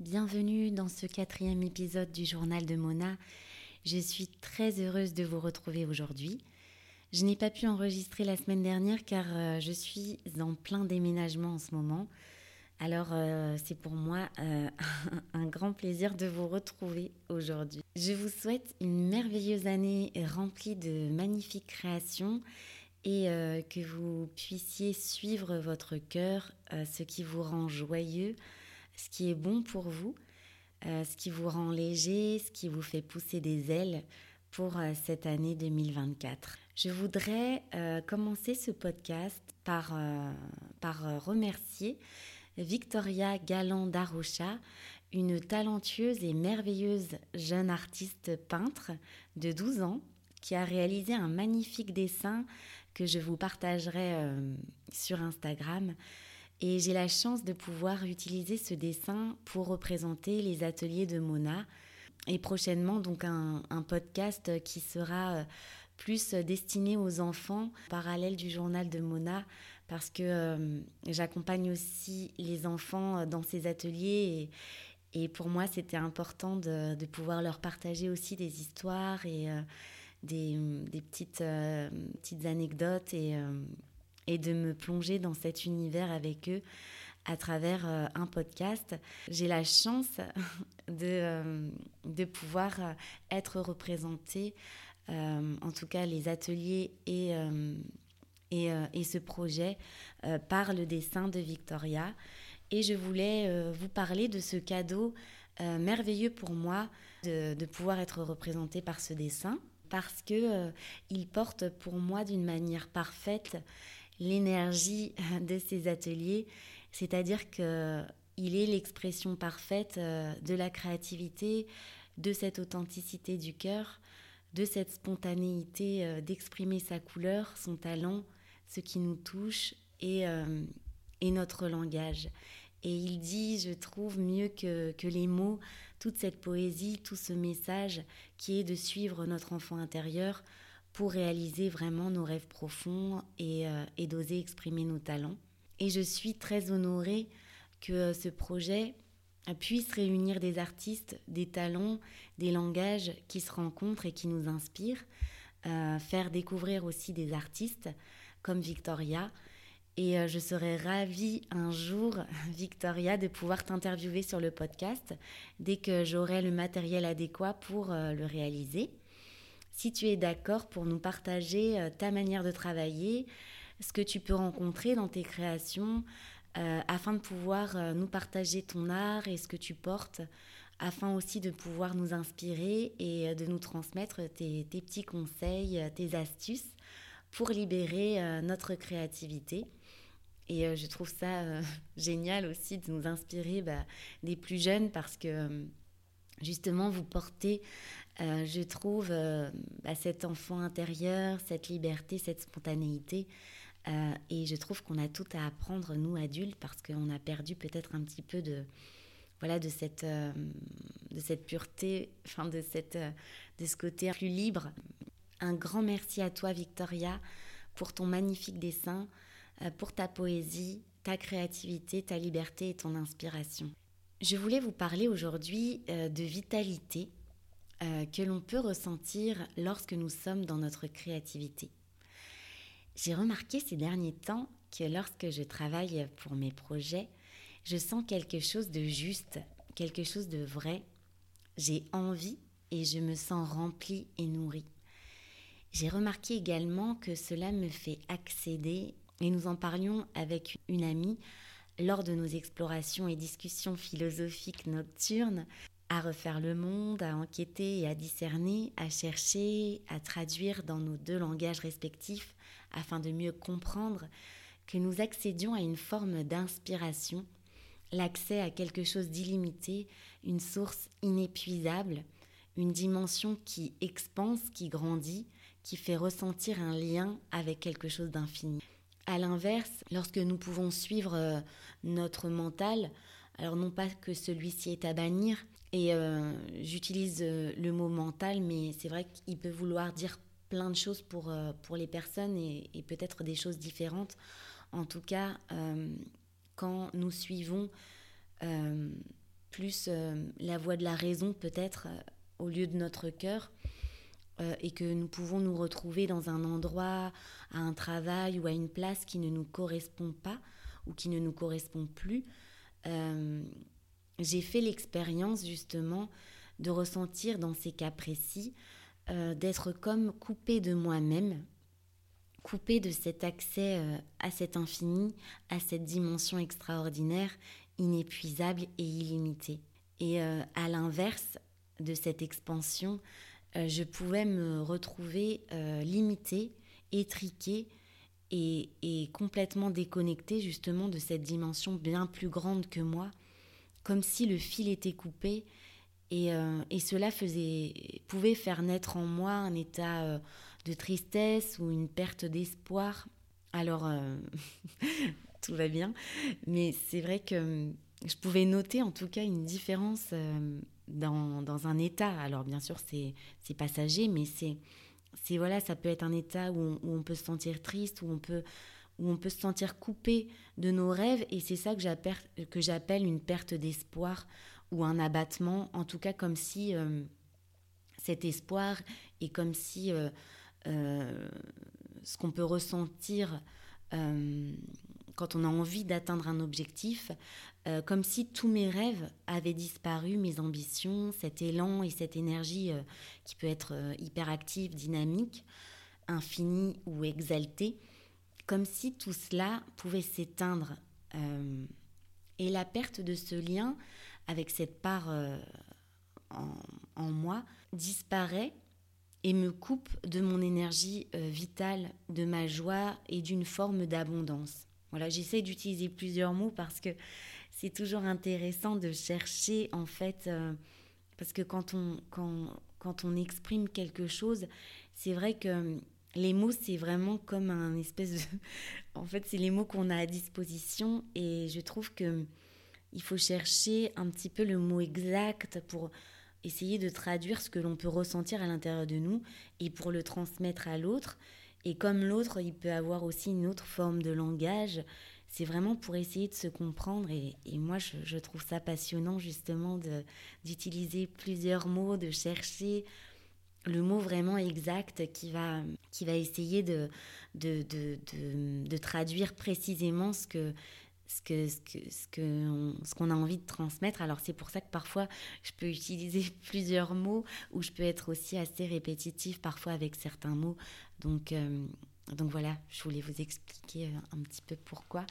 bienvenue dans ce quatrième épisode du journal de Mona. Je suis très heureuse de vous retrouver aujourd'hui. Je n'ai pas pu enregistrer la semaine dernière car euh, je suis en plein déménagement en ce moment. Alors euh, c'est pour moi euh, un grand plaisir de vous retrouver aujourd'hui. Je vous souhaite une merveilleuse année remplie de magnifiques créations et que vous puissiez suivre votre cœur, ce qui vous rend joyeux, ce qui est bon pour vous, euh, ce qui vous rend léger, ce qui vous fait pousser des ailes pour euh, cette année 2024. Je voudrais euh, commencer ce podcast par, par remercier Victoria Galland d'Arusha, une talentueuse et merveilleuse jeune artiste peintre de 12 ans qui a réalisé un magnifique dessin que je vous partagerai sur Instagram et j'ai la chance de pouvoir utiliser ce dessin pour représenter les ateliers de Mona. Et prochainement, donc, un, podcast qui sera euh, plus destiné aux enfants, parallèle du journal de Mona, parce que euh, j'accompagne aussi les enfants dans ces ateliers. Et, pour moi, c'était important de, pouvoir leur partager aussi des histoires et euh, des, petites, petites anecdotes et et de me plonger dans cet univers avec eux à travers euh, un podcast. J'ai la chance de, euh, de pouvoir euh, être représentée, en tout cas les ateliers et, et, et ce projet, par le dessin de Victoria. Et je voulais vous parler de ce cadeau merveilleux pour moi de, de, pouvoir être représentée par ce dessin parce que il porte pour moi d'une manière parfaite l'énergie de ces ateliers, c'est-à-dire que il est l'expression parfaite euh, de la créativité, de cette authenticité du cœur, de cette spontanéité euh, d'exprimer sa couleur, son talent, ce qui nous touche et, euh, notre langage. Et il dit, je trouve, mieux que les mots, toute cette poésie, tout ce message qui est de suivre notre enfant intérieur pour réaliser vraiment nos rêves profonds euh, et, d'oser exprimer nos talents. Et je suis très honorée que euh, ce projet puisse réunir des artistes, des talents, des langages qui se rencontrent et qui nous inspirent, euh, faire découvrir aussi des artistes comme Victoria. Et je serais ravie un jour, Victoria, de pouvoir t'interviewer sur le podcast dès que j'aurai le matériel adéquat pour le réaliser si tu es d'accord pour nous partager euh, ta manière de travailler, ce que tu peux rencontrer dans tes créations, euh, afin de pouvoir euh, nous partager ton art et ce que tu portes, afin aussi de pouvoir nous inspirer et de nous transmettre tes, petits conseils, tes astuces pour libérer notre créativité. Et je trouve ça génial aussi de nous inspirer bah, des plus jeunes parce que justement vous portez euh, je trouve euh, bah, cet enfant intérieur, cette liberté, cette spontanéité. Euh, et je trouve qu'on a tout à apprendre, nous adultes, parce qu'on a perdu peut-être un petit peu de, voilà, de, cette, de cette pureté, enfin de, cette, de ce côté plus libre. Un grand merci à toi, Victoria, pour ton magnifique dessin, pour ta poésie, ta créativité, ta liberté et ton inspiration. Je voulais vous parler aujourd'hui de vitalité euh, que l'on peut ressentir lorsque nous sommes dans notre créativité. J'ai remarqué ces derniers temps que lorsque je travaille pour mes projets, je sens quelque chose de juste, quelque chose de vrai. J'ai envie et je me sens remplie et nourrie. J'ai remarqué également que cela me fait accéder, et nous en parlions avec une amie lors de nos explorations et discussions philosophiques nocturnes, à refaire le monde, à enquêter et à discerner, à chercher, à traduire dans nos deux langages respectifs afin de mieux comprendre que nous accédions à une forme d'inspiration, l'accès à quelque chose d'illimité, une source inépuisable, une dimension qui expanse, qui grandit, qui fait ressentir un lien avec quelque chose d'infini. À l'inverse, lorsque nous pouvons suivre euh, notre mental, alors non pas que celui-ci est à bannir, et euh, j'utilise euh, le mot mental, mais c'est vrai qu'il peut vouloir dire plein de choses pour, pour les personnes et, peut-être des choses différentes. En tout cas, quand nous suivons plus la voix de la raison peut-être au lieu de notre cœur et que nous pouvons nous retrouver dans un endroit, à un travail ou à une place qui ne nous correspond pas ou qui ne nous correspond plus. J'ai fait l'expérience justement de ressentir dans ces cas précis d'être comme coupé de moi-même coupé de cet accès euh, à cet infini, à cette dimension extraordinaire, inépuisable et illimitée. Et euh, à l'inverse de cette expansion, euh, je pouvais me retrouver limitée, étriquée et, complètement déconnectée justement de cette dimension bien plus grande que moi, comme si le fil était coupé et, et cela faisait, pouvait faire naître en moi un état de tristesse ou une perte d'espoir, alors euh, tout va bien. Mais c'est vrai que hum, je pouvais noter en tout cas une différence euh, dans, dans, un état. Alors bien sûr, c'est passager, mais c'est voilà, ça peut être un état où on, peut se sentir triste, où on peut où on peut se sentir coupé de nos rêves, et c'est ça que j'appelle une perte d'espoir ou un abattement, en tout cas comme si euh, cet espoir est comme si euh, ce qu'on peut ressentir euh, quand on a envie d'atteindre un objectif, euh, comme si tous mes rêves avaient disparu, mes ambitions, cet élan et cette énergie qui peut être hyperactive, dynamique, infinie ou exaltée, comme si tout cela pouvait s'éteindre. et la perte de ce lien avec cette part en, moi disparaît et me coupe de mon énergie euh, vitale, de ma joie et d'une forme d'abondance. Voilà, j'essaie d'utiliser plusieurs mots parce que c'est toujours intéressant de chercher en fait, euh, parce que quand on, quand, quand on exprime quelque chose, c'est vrai que les mots, c'est vraiment comme un espèce de... en fait, c'est les mots qu'on a à disposition et je trouve que il faut chercher un petit peu le mot exact pour essayer de traduire ce que l'on peut ressentir à l'intérieur de nous et pour le transmettre à l'autre. Et comme l'autre, il peut avoir aussi une autre forme de langage, c'est vraiment pour essayer de se comprendre. Et, moi, je, trouve ça passionnant justement d'utiliser plusieurs mots, de chercher le mot vraiment exact qui va, qui va essayer de, de, de, traduire précisément ce que ce que ce que ce qu'on a envie de transmettre alors c'est pour ça que parfois je peux utiliser plusieurs mots ou je peux être aussi assez répétitif parfois avec certains mots donc euh, donc voilà je voulais vous expliquer euh, un petit peu pourquoi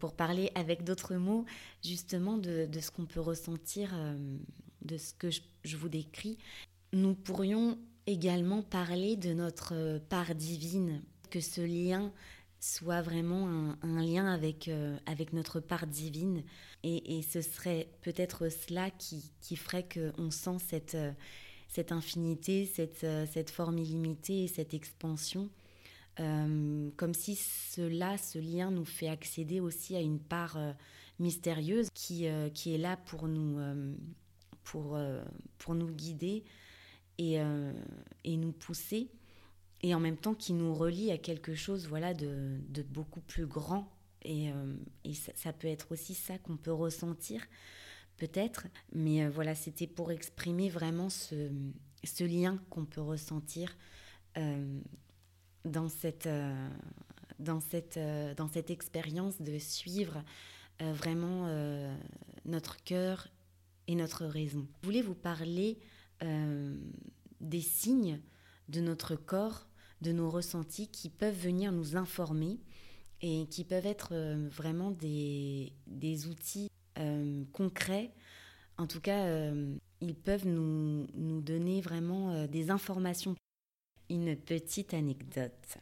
pour parler avec d'autres mots justement de, ce qu'on peut ressentir euh, de ce que je, vous décris nous pourrions également parler de notre part divine que ce lien soit vraiment un, lien avec, euh, notre part divine. Et, ce serait peut-être cela qui, qui ferait qu'on sent cette, euh, infinité, cette, euh, cette forme illimitée et cette expansion. Comme si cela, ce lien nous fait accéder aussi à une part mystérieuse qui, qui est là pour nous, pour, pour nous guider et, et nous pousser et en même temps qui nous relie à quelque chose voilà de, de beaucoup plus grand et, euh, et ça, peut être aussi ça qu'on peut ressentir peut-être. Mais euh, voilà c'était pour exprimer vraiment ce, ce lien qu'on peut ressentir euh, dans cette dans cette dans cette expérience de suivre vraiment notre cœur et notre raison. Je voulais vous parler des signes de notre corps de nos ressentis qui peuvent venir nous informer et qui peuvent être euh, vraiment des, des outils euh, concrets. En tout cas, euh, ils peuvent nous, nous donner vraiment des informations. Une petite anecdote.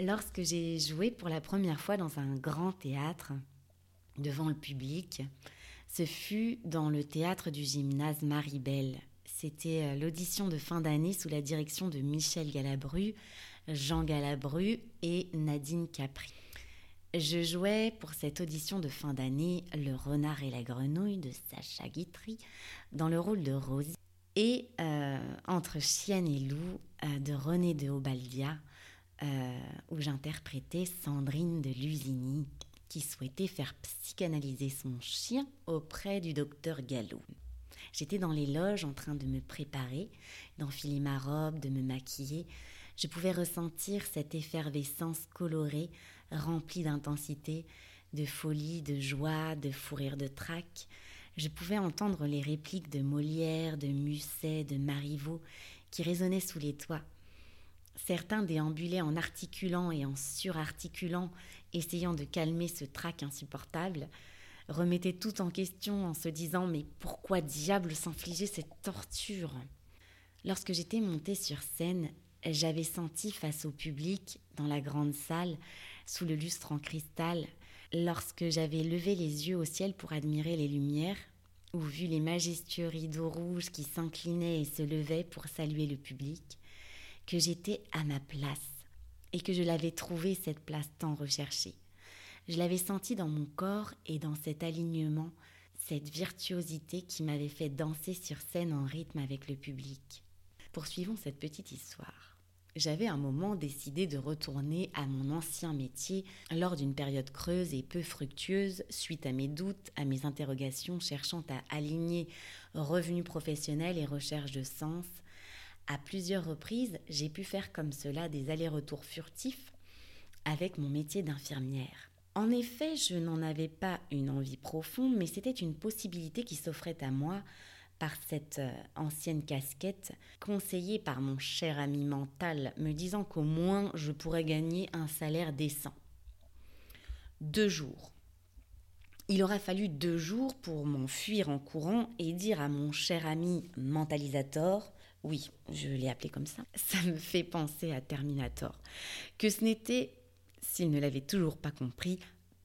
Lorsque j'ai joué pour la première fois dans un grand théâtre, devant le public, ce fut dans le théâtre du gymnase Marie-Belle. C'était l'audition de fin d'année sous la direction de Michel Galabru, Jean Galabru et Nadine Capri. Je jouais pour cette audition de fin d'année Le Renard et la Grenouille de Sacha Guitry dans le rôle de Rosie et euh, Entre Chienne et Loup euh, de René de Obaldia euh, où j'interprétais Sandrine de Lusigny qui souhaitait faire psychanalyser son chien auprès du docteur Gallo. J'étais dans les loges en train de me préparer, d'enfiler ma robe, de me maquiller. Je pouvais ressentir cette effervescence colorée, remplie d'intensité, de folie, de joie, de fou rire de trac. Je pouvais entendre les répliques de Molière, de Musset, de Marivaux qui résonnaient sous les toits. Certains déambulaient en articulant et en surarticulant, essayant de calmer ce trac insupportable, remettaient tout en question en se disant Mais pourquoi diable s'infliger cette torture? Lorsque j'étais montée sur scène, j'avais senti face au public, dans la grande salle, sous le lustre en cristal, lorsque j'avais levé les yeux au ciel pour admirer les lumières, ou vu les majestueux rideaux rouges qui s'inclinaient et se levaient pour saluer le public, que j'étais à ma place et que je l'avais trouvée cette place tant recherchée. Je l'avais sentie dans mon corps et dans cet alignement, cette virtuosité qui m'avait fait danser sur scène en rythme avec le public. Poursuivons cette petite histoire j'avais un moment décidé de retourner à mon ancien métier lors d'une période creuse et peu fructueuse suite à mes doutes, à mes interrogations cherchant à aligner revenus professionnels et recherche de sens. À plusieurs reprises, j'ai pu faire comme cela des allers-retours furtifs avec mon métier d'infirmière. En effet, je n'en avais pas une envie profonde, mais c'était une possibilité qui s'offrait à moi par cette euh, ancienne casquette, conseillée par mon cher ami mental, me disant qu'au moins je pourrais gagner un salaire décent. Deux jours. Il aura fallu deux jours pour m'enfuir en courant et dire à mon cher ami mentalisator, oui, je l'ai appelé comme ça, ça me fait penser à Terminator, que ce n'était, s'il ne l'avait toujours pas compris,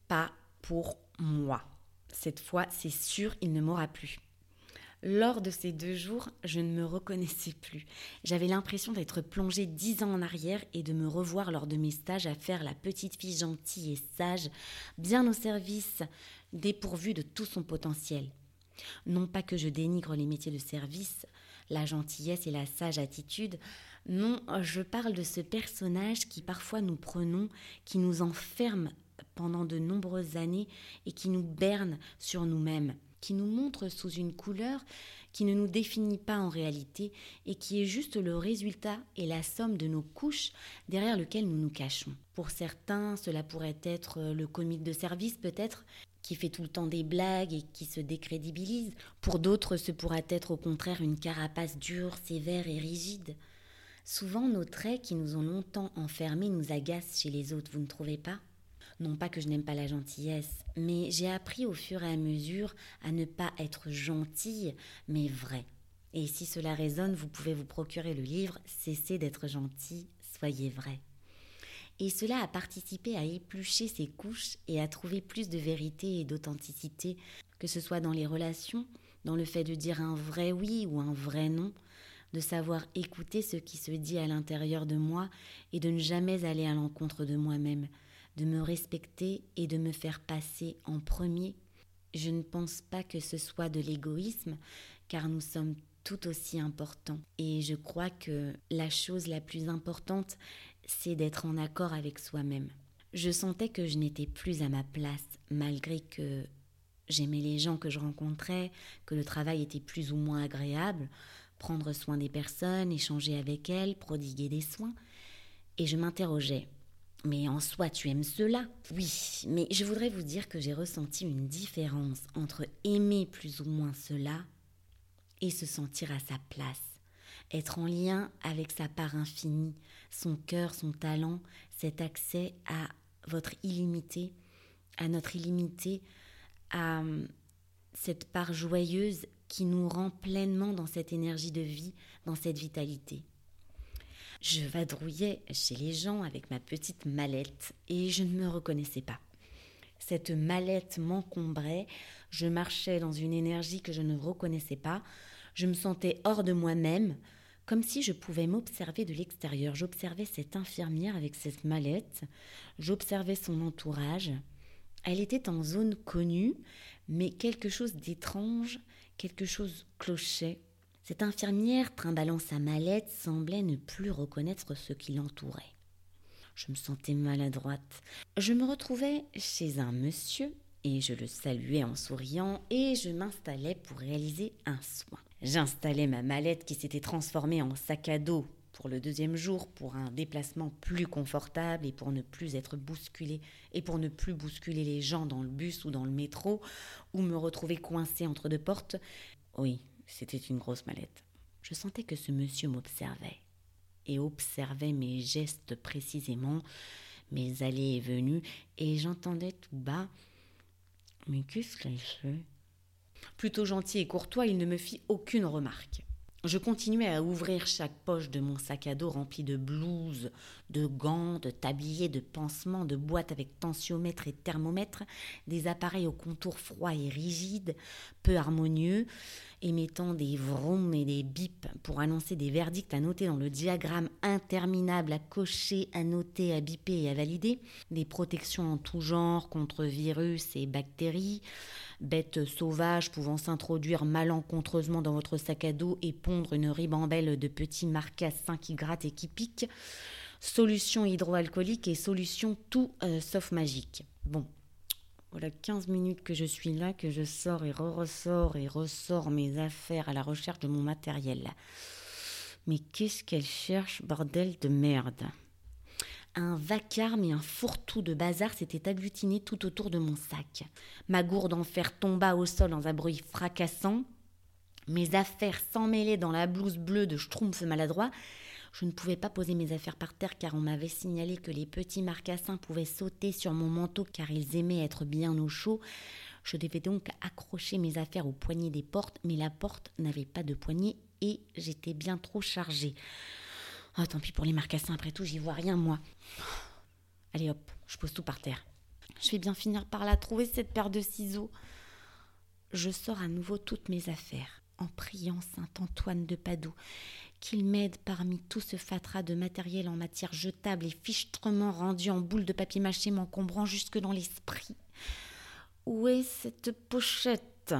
pas pour moi. Cette fois, c'est sûr, il ne m'aura plus. Lors de ces deux jours, je ne me reconnaissais plus. J'avais l'impression d'être plongée dix ans en arrière et de me revoir lors de mes stages à faire la petite fille gentille et sage, bien au service, dépourvue de tout son potentiel. Non pas que je dénigre les métiers de service, la gentillesse et la sage attitude, non, je parle de ce personnage qui parfois nous prenons, qui nous enferme pendant de nombreuses années et qui nous berne sur nous-mêmes qui nous montre sous une couleur qui ne nous définit pas en réalité et qui est juste le résultat et la somme de nos couches derrière lesquelles nous nous cachons. Pour certains, cela pourrait être le comique de service peut-être, qui fait tout le temps des blagues et qui se décrédibilise. Pour d'autres, ce pourrait être au contraire une carapace dure, sévère et rigide. Souvent, nos traits qui nous ont longtemps enfermés nous agacent chez les autres, vous ne trouvez pas? Non pas que je n'aime pas la gentillesse, mais j'ai appris au fur et à mesure à ne pas être gentille, mais vraie. Et si cela résonne, vous pouvez vous procurer le livre Cessez d'être gentil, soyez vrai. Et cela a participé à éplucher ces couches et à trouver plus de vérité et d'authenticité, que ce soit dans les relations, dans le fait de dire un vrai oui ou un vrai non, de savoir écouter ce qui se dit à l'intérieur de moi et de ne jamais aller à l'encontre de moi-même, de me respecter et de me faire passer en premier. Je ne pense pas que ce soit de l'égoïsme, car nous sommes tout aussi importants. Et je crois que la chose la plus importante, c'est d'être en accord avec soi-même. Je sentais que je n'étais plus à ma place, malgré que j'aimais les gens que je rencontrais, que le travail était plus ou moins agréable, prendre soin des personnes, échanger avec elles, prodiguer des soins. Et je m'interrogeais, mais en soi, tu aimes cela Oui, mais je voudrais vous dire que j'ai ressenti une différence entre aimer plus ou moins cela et se sentir à sa place, être en lien avec sa part infinie, son cœur, son talent, cet accès à votre illimité, à notre illimité, à hum, cette part joyeuse qui nous rend pleinement dans cette énergie de vie, dans cette vitalité. Je vadrouillais chez les gens avec ma petite mallette et je ne me reconnaissais pas. Cette mallette m'encombrait, je marchais dans une énergie que je ne reconnaissais pas, je me sentais hors de moi-même, comme si je pouvais m'observer de l'extérieur. J'observais cette infirmière avec cette mallette, j'observais son entourage. Elle était en zone connue, mais quelque chose d'étrange, quelque chose clochait cette infirmière, trimballant sa mallette, semblait ne plus reconnaître ce qui l'entourait. Je me sentais maladroite. Je me retrouvais chez un monsieur Et je le saluais en souriant et je m'installais pour réaliser un soin. J'installais ma mallette qui s'était transformée en sac à dos pour le deuxième jour pour un déplacement plus confortable et pour ne plus être bousculé et pour ne plus bousculer les gens dans le bus ou dans le métro ou me retrouver coincé entre deux portes. Oui, c'était une grosse mallette. Je sentais que ce monsieur m'observait et observait mes gestes précisément, mes allées et venues, et j'entendais tout bas Mais qu'est-ce qu'elle fait? Plutôt gentil et courtois, il ne me fit aucune remarque. Je continuais à ouvrir chaque poche de mon sac à dos rempli de blouses, de gants, de tabliers, de pansements, de boîtes avec tensiomètre et thermomètre, des appareils au contour froid et rigide, peu harmonieux, émettant des vroom et des bips pour annoncer des verdicts à noter dans le diagramme interminable à cocher, à noter, à biper et à valider, des protections en tout genre contre virus et bactéries, bêtes sauvages pouvant s'introduire malencontreusement dans votre sac à dos et pondre une ribambelle de petits marcassins qui grattent et qui piquent, solution hydroalcoolique et solution tout euh, sauf magique. Bon, voilà 15 minutes que je suis là, que je sors et re-ressors et ressors mes affaires à la recherche de mon matériel. Mais qu'est-ce qu'elle cherche, bordel de merde? Un vacarme et un fourre-tout de bazar s'étaient agglutinés tout autour de mon sac. Ma gourde en fer tomba au sol dans un bruit fracassant. Mes affaires s'emmêlaient dans la blouse bleue de Schtroumpf maladroit. Je ne pouvais pas poser mes affaires par terre car on m'avait signalé que les petits marcassins pouvaient sauter sur mon manteau car ils aimaient être bien au chaud. Je devais donc accrocher mes affaires au poignet des portes, mais la porte n'avait pas de poignée et j'étais bien trop chargée. Oh, tant pis pour les marcassins, après tout, j'y vois rien, moi. Allez hop, je pose tout par terre. Je vais bien finir par la trouver, cette paire de ciseaux. Je sors à nouveau toutes mes affaires, en priant Saint Antoine de Padoue qu'il m'aide parmi tout ce fatras de matériel en matière jetable et fichtrement rendu en boule de papier mâché m'encombrant jusque dans l'esprit. Où est cette pochette?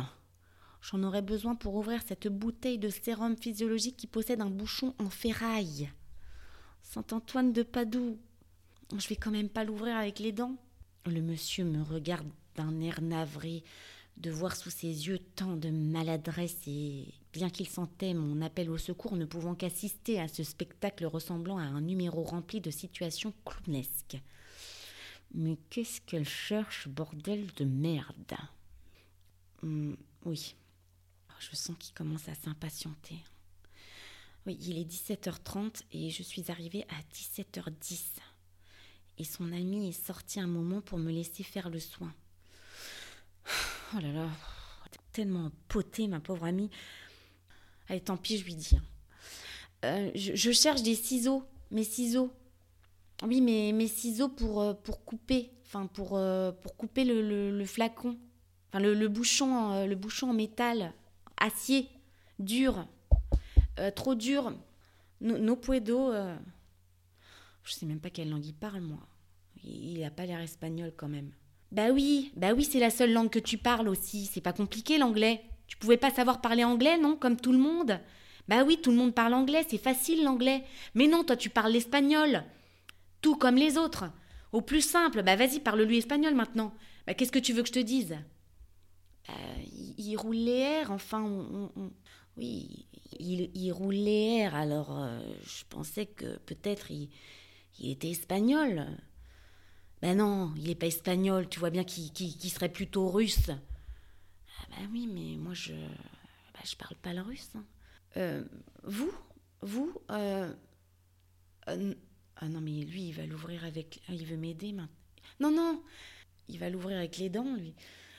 J'en aurais besoin pour ouvrir cette bouteille de sérum physiologique qui possède un bouchon en ferraille. Saint-Antoine de Padoue. Je vais quand même pas l'ouvrir avec les dents. Le monsieur me regarde d'un air navré de voir sous ses yeux tant de maladresse et, bien qu'il sentait mon appel au secours, ne pouvant qu'assister à ce spectacle ressemblant à un numéro rempli de situations clownesques. Mais qu'est-ce qu'elle cherche, bordel de merde? Hum, Oui, je sens qu'il commence à s'impatienter. Oui, il est 17h30 et je suis arrivée à 17h10. Et son ami est sorti un moment pour me laisser faire le soin. Oh là là, tellement poté, ma pauvre amie. Allez, tant pis, je lui dis. Hein. Euh, je, cherche des ciseaux, mes ciseaux. Oui, mais mes ciseaux pour, euh, pour couper, enfin pour, euh, pour couper le, flacon, enfin le, bouchon, le bouchon en métal, acier, dur. Trop dur. No, no puedo. Euh, je sais même pas quelle langue il parle, moi. Il a pas l'air espagnol quand même. Bah oui, bah oui, c'est la seule langue que tu parles aussi. C'est pas compliqué l'anglais. Tu pouvais pas savoir parler anglais, non Comme tout le monde? Bah oui, tout le monde parle anglais, c'est facile l'anglais. Mais non, toi tu parles l'espagnol. Tout comme les autres. Au plus simple, bah vas-y, parle-lui espagnol maintenant. Bah qu'est-ce que tu veux que je te dise? Euh, il, roule les airs, enfin, oui, il, roule les airs, alors euh, je pensais que peut-être il, était espagnol. Ben non, il n'est pas espagnol, tu vois bien qu'il serait plutôt russe. Ah ben oui, mais moi je ben je parle pas le russe. Hein. Euh, vous Vous euh, Ah non, mais lui, il va l'ouvrir avec... Ah, il veut m'aider maintenant. Non, non, il va l'ouvrir avec les dents, lui.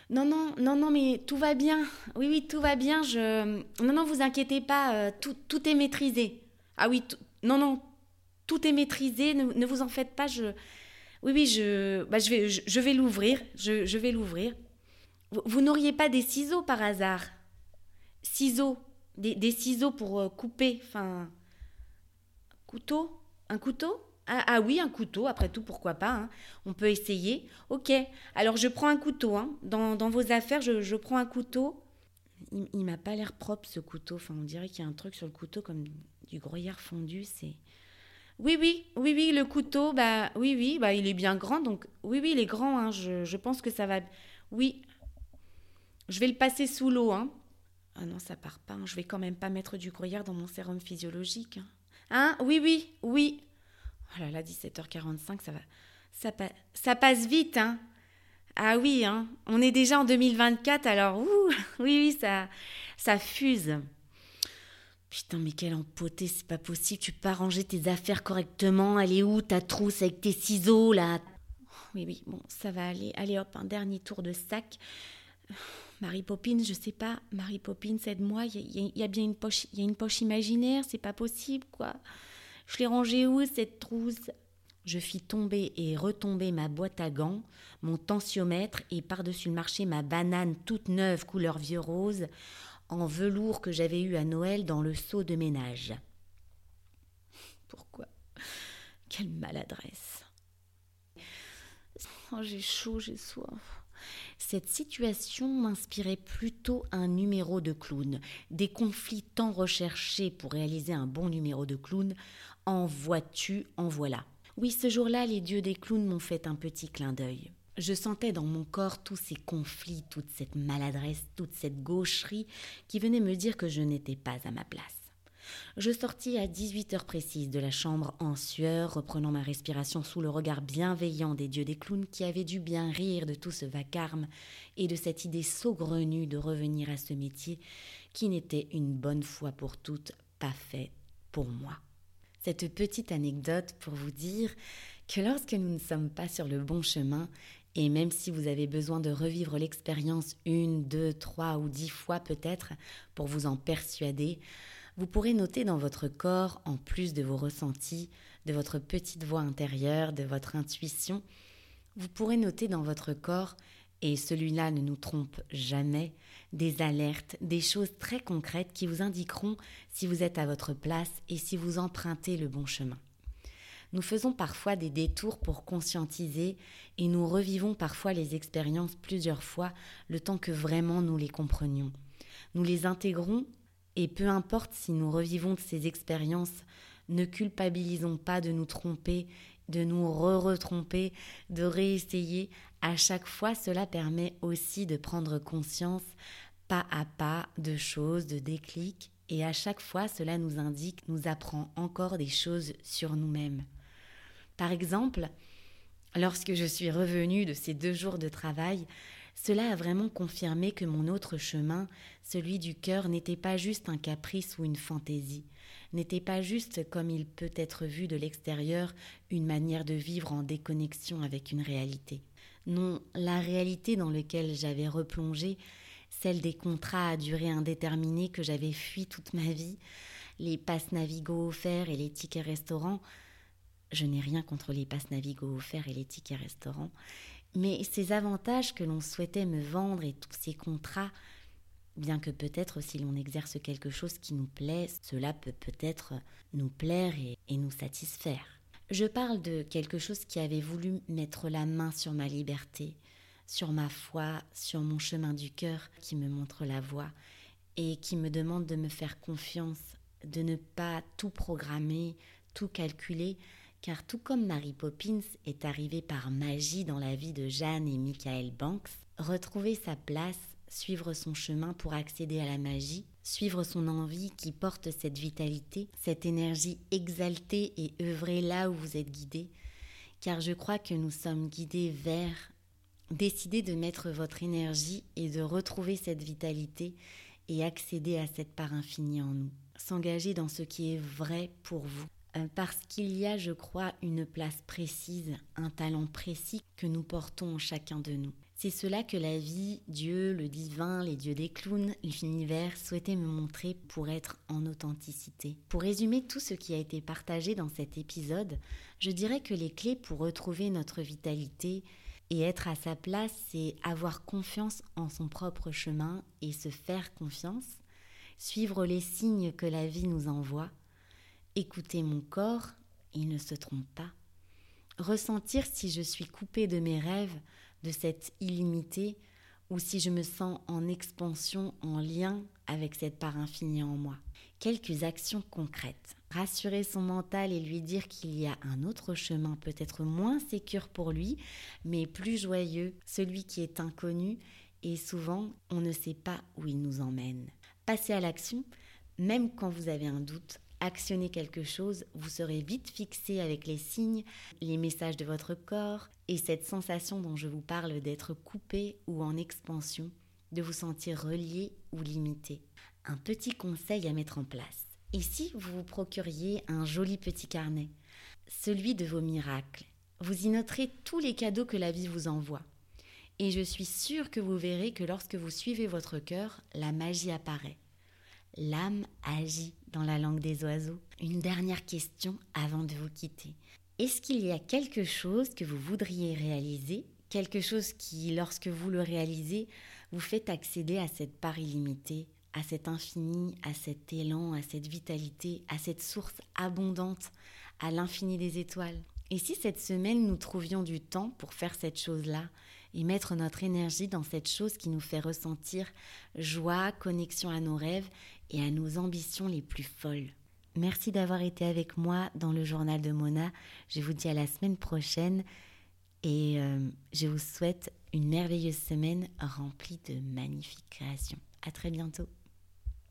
Non, non, non, non, mais tout va bien. Oui, oui, tout va bien. Non, non, vous inquiétez pas, euh, tout, tout, est maîtrisé. Ah oui, non, non, tout est maîtrisé, ne, vous en faites pas. Je... Oui, oui, je, bah, je vais, l'ouvrir. Je, vais l'ouvrir. Vous, n'auriez pas des ciseaux par hasard? Ciseaux des, des, ciseaux pour euh, couper, enfin... Couteau? Un couteau? Ah, ah, oui, un couteau, après tout, pourquoi pas hein. On peut essayer. Ok, alors je prends un couteau. Hein. Dans, vos affaires, je, prends un couteau. Il, il m'a pas l'air propre ce couteau. Enfin, on dirait qu'il y a un truc sur le couteau comme du gruyère fondu. C'est. Oui, oui, oui, oui, le couteau, bah oui, oui, bah il est bien grand, donc oui, oui, il est grand. Hein. je, pense que ça va. Oui. Je vais le passer sous l'eau, hein. Ah non, ça part pas. Hein. Je vais quand même pas mettre du gruyère dans mon sérum physiologique. Hein. hein Oui, oui, oui. Oh là là, 17h45, ça va. Ça, ça passe vite, hein. Ah oui, hein. On est déjà en 2024, alors ouh, oui, oui, ça, ça fuse. Putain, mais quelle empotée, c'est pas possible. Tu peux pas ranger tes affaires correctement. Elle est où ta trousse avec tes ciseaux là? Oui, oui, bon, ça va aller. Allez hop, un dernier tour de sac. Marie Poppins, je sais pas. Marie Poppins, aide-moi. Il y, a bien une poche, il y a une poche imaginaire. C'est pas possible, quoi. Je l'ai rangée où cette trousse? Je fis tomber et retomber ma boîte à gants, mon tensiomètre et par-dessus le marché ma banane toute neuve couleur vieux rose en velours que j'avais eu à Noël dans le seau de ménage. Pourquoi? Quelle maladresse. Oh, j'ai chaud, j'ai soif. Cette situation m'inspirait plutôt un numéro de clown. Des conflits tant recherchés pour réaliser un bon numéro de clown. En vois-tu, en voilà. Oui, ce jour-là, les dieux des clowns m'ont fait un petit clin d'œil. Je sentais dans mon corps tous ces conflits, toute cette maladresse, toute cette gaucherie qui venait me dire que je n'étais pas à ma place. Je sortis à 18 heures précises de la chambre en sueur, reprenant ma respiration sous le regard bienveillant des dieux des clowns qui avaient dû bien rire de tout ce vacarme et de cette idée saugrenue de revenir à ce métier qui n'était une bonne fois pour toutes pas fait pour moi. Cette petite anecdote pour vous dire que lorsque nous ne sommes pas sur le bon chemin, et même si vous avez besoin de revivre l'expérience une, deux, trois ou dix fois peut-être pour vous en persuader, vous pourrez noter dans votre corps, en plus de vos ressentis, de votre petite voix intérieure, de votre intuition, vous pourrez noter dans votre corps, et celui-là ne nous trompe jamais, des alertes, des choses très concrètes qui vous indiqueront si vous êtes à votre place et si vous empruntez le bon chemin. Nous faisons parfois des détours pour conscientiser et nous revivons parfois les expériences plusieurs fois le temps que vraiment nous les comprenions. Nous les intégrons et peu importe si nous revivons ces expériences, ne culpabilisons pas de nous tromper, de nous re-retromper, de réessayer. À chaque fois, cela permet aussi de prendre conscience pas à pas de choses, de déclics, et à chaque fois, cela nous indique, nous apprend encore des choses sur nous-mêmes. Par exemple, lorsque je suis revenue de ces deux jours de travail, cela a vraiment confirmé que mon autre chemin, celui du cœur, n'était pas juste un caprice ou une fantaisie, n'était pas juste, comme il peut être vu de l'extérieur, une manière de vivre en déconnexion avec une réalité. Non, la réalité dans laquelle j'avais replongé, celle des contrats à durée indéterminée que j'avais fui toute ma vie, les passes Navigo offerts et les tickets restaurants, je n'ai rien contre les passes Navigo offerts et les tickets restaurants, mais ces avantages que l'on souhaitait me vendre et tous ces contrats, bien que peut-être si l'on exerce quelque chose qui nous plaît, cela peut peut-être nous plaire et, et, nous satisfaire. Je parle de quelque chose qui avait voulu mettre la main sur ma liberté, sur ma foi, sur mon chemin du cœur qui me montre la voie et qui me demande de me faire confiance, de ne pas tout programmer, tout calculer, car tout comme Mary Poppins est arrivée par magie dans la vie de Jeanne et Michael Banks, retrouver sa place, suivre son chemin pour accéder à la magie, suivre son envie qui porte cette vitalité, cette énergie exaltée et œuvrer là où vous êtes guidé, car je crois que nous sommes guidés vers décider de mettre votre énergie et de retrouver cette vitalité et accéder à cette part infinie en nous, s'engager dans ce qui est vrai pour vous parce qu'il y a, je crois, une place précise, un talent précis que nous portons chacun de nous. C'est cela que la vie, Dieu, le divin, les dieux des clowns, l'univers souhaitaient me montrer pour être en authenticité. Pour résumer tout ce qui a été partagé dans cet épisode, je dirais que les clés pour retrouver notre vitalité et être à sa place, c'est avoir confiance en son propre chemin et se faire confiance, suivre les signes que la vie nous envoie, Écouter mon corps, il ne se trompe pas. Ressentir si je suis coupée de mes rêves, de cette illimité, ou si je me sens en expansion, en lien avec cette part infinie en moi. Quelques actions concrètes. Rassurer son mental et lui dire qu'il y a un autre chemin peut-être moins sécure pour lui, mais plus joyeux, celui qui est inconnu, et souvent on ne sait pas où il nous emmène. Passer à l'action, même quand vous avez un doute, actionnez quelque chose, vous serez vite fixé avec les signes, les messages de votre corps et cette sensation dont je vous parle d'être coupé ou en expansion, de vous sentir relié ou limité. Un petit conseil à mettre en place. Ici, vous vous procuriez un joli petit carnet, celui de vos miracles. Vous y noterez tous les cadeaux que la vie vous envoie. Et je suis sûre que vous verrez que lorsque vous suivez votre cœur, la magie apparaît. L'âme agit dans la langue des oiseaux. Une dernière question avant de vous quitter. Est-ce qu'il y a quelque chose que vous voudriez réaliser, quelque chose qui, lorsque vous le réalisez, vous fait accéder à cette part illimitée, à cet infini, à cet élan, à cette vitalité, à cette source abondante, à l'infini des étoiles? Et si cette semaine nous trouvions du temps pour faire cette chose-là et mettre notre énergie dans cette chose qui nous fait ressentir joie, connexion à nos rêves et à nos ambitions les plus folles. Merci d'avoir été avec moi dans le journal de Mona. Je vous dis à la semaine prochaine et euh, je vous souhaite une merveilleuse semaine remplie de magnifiques créations. À très bientôt.